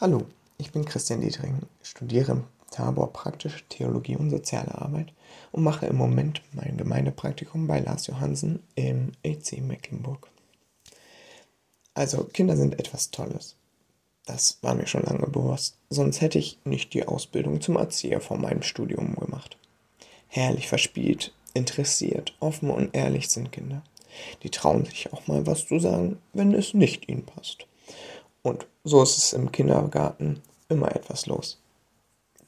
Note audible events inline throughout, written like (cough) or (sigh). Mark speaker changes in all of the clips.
Speaker 1: Hallo, ich bin Christian Dietring, studiere im Tabor Praktische Theologie und Soziale Arbeit und mache im Moment mein Gemeindepraktikum bei Lars Johansen im EC Mecklenburg. Also, Kinder sind etwas Tolles. Das war mir schon lange bewusst, sonst hätte ich nicht die Ausbildung zum Erzieher vor meinem Studium gemacht. Herrlich verspielt, interessiert, offen und ehrlich sind Kinder. Die trauen sich auch mal was zu sagen, wenn es nicht ihnen passt. Und so ist es im Kindergarten immer etwas los.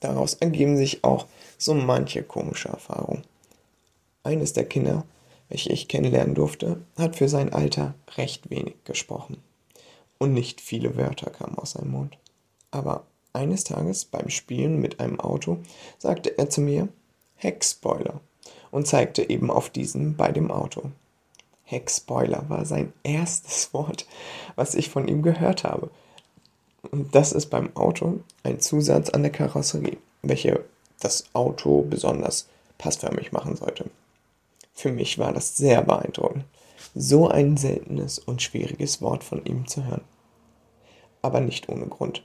Speaker 1: Daraus ergeben sich auch so manche komische Erfahrungen. Eines der Kinder, welche ich kennenlernen durfte, hat für sein Alter recht wenig gesprochen. Und nicht viele Wörter kamen aus seinem Mund. Aber eines Tages beim Spielen mit einem Auto sagte er zu mir Heckspoiler und zeigte eben auf diesen bei dem Auto. Heckspoiler war sein erstes (laughs) Wort, was ich von ihm gehört habe. Und das ist beim Auto ein Zusatz an der Karosserie, welche das Auto besonders passförmig machen sollte. Für mich war das sehr beeindruckend, so ein seltenes und schwieriges Wort von ihm zu hören. Aber nicht ohne Grund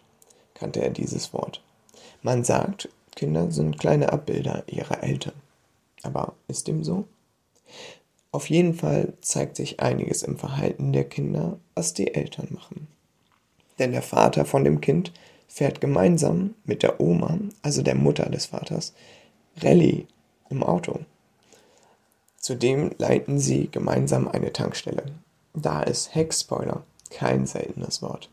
Speaker 1: kannte er dieses Wort. Man sagt, Kinder sind kleine Abbilder ihrer Eltern. Aber ist dem so? Auf jeden Fall zeigt sich einiges im Verhalten der Kinder, was die Eltern machen. Denn der Vater von dem Kind fährt gemeinsam mit der Oma, also der Mutter des Vaters, Rallye im Auto. Zudem leiten sie gemeinsam eine Tankstelle. Da ist Heckspoiler kein seltenes Wort.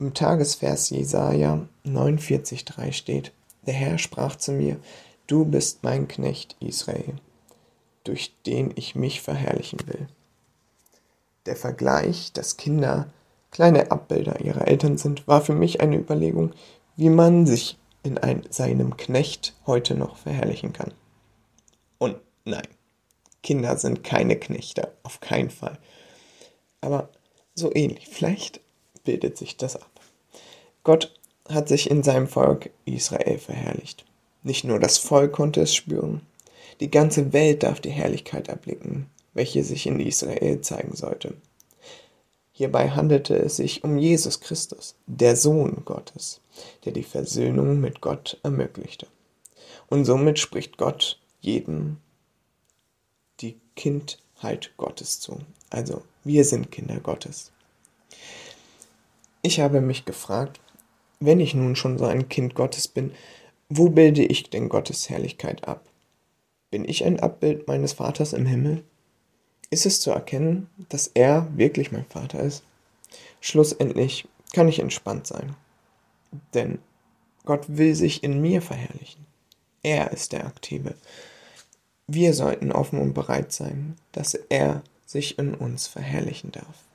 Speaker 1: Im Tagesvers Jesaja 49,3 steht: Der Herr sprach zu mir: Du bist mein Knecht Israel durch den ich mich verherrlichen will. Der Vergleich, dass Kinder kleine Abbilder ihrer Eltern sind, war für mich eine Überlegung, wie man sich in ein, seinem Knecht heute noch verherrlichen kann. Und nein, Kinder sind keine Knechte, auf keinen Fall. Aber so ähnlich, vielleicht bildet sich das ab. Gott hat sich in seinem Volk Israel verherrlicht. Nicht nur das Volk konnte es spüren, die ganze Welt darf die Herrlichkeit erblicken, welche sich in Israel zeigen sollte. Hierbei handelte es sich um Jesus Christus, der Sohn Gottes, der die Versöhnung mit Gott ermöglichte. Und somit spricht Gott jedem die Kindheit Gottes zu. Also wir sind Kinder Gottes. Ich habe mich gefragt, wenn ich nun schon so ein Kind Gottes bin, wo bilde ich denn Gottes Herrlichkeit ab? Bin ich ein Abbild meines Vaters im Himmel? Ist es zu erkennen, dass er wirklich mein Vater ist? Schlussendlich kann ich entspannt sein, denn Gott will sich in mir verherrlichen. Er ist der Aktive. Wir sollten offen und bereit sein, dass er sich in uns verherrlichen darf.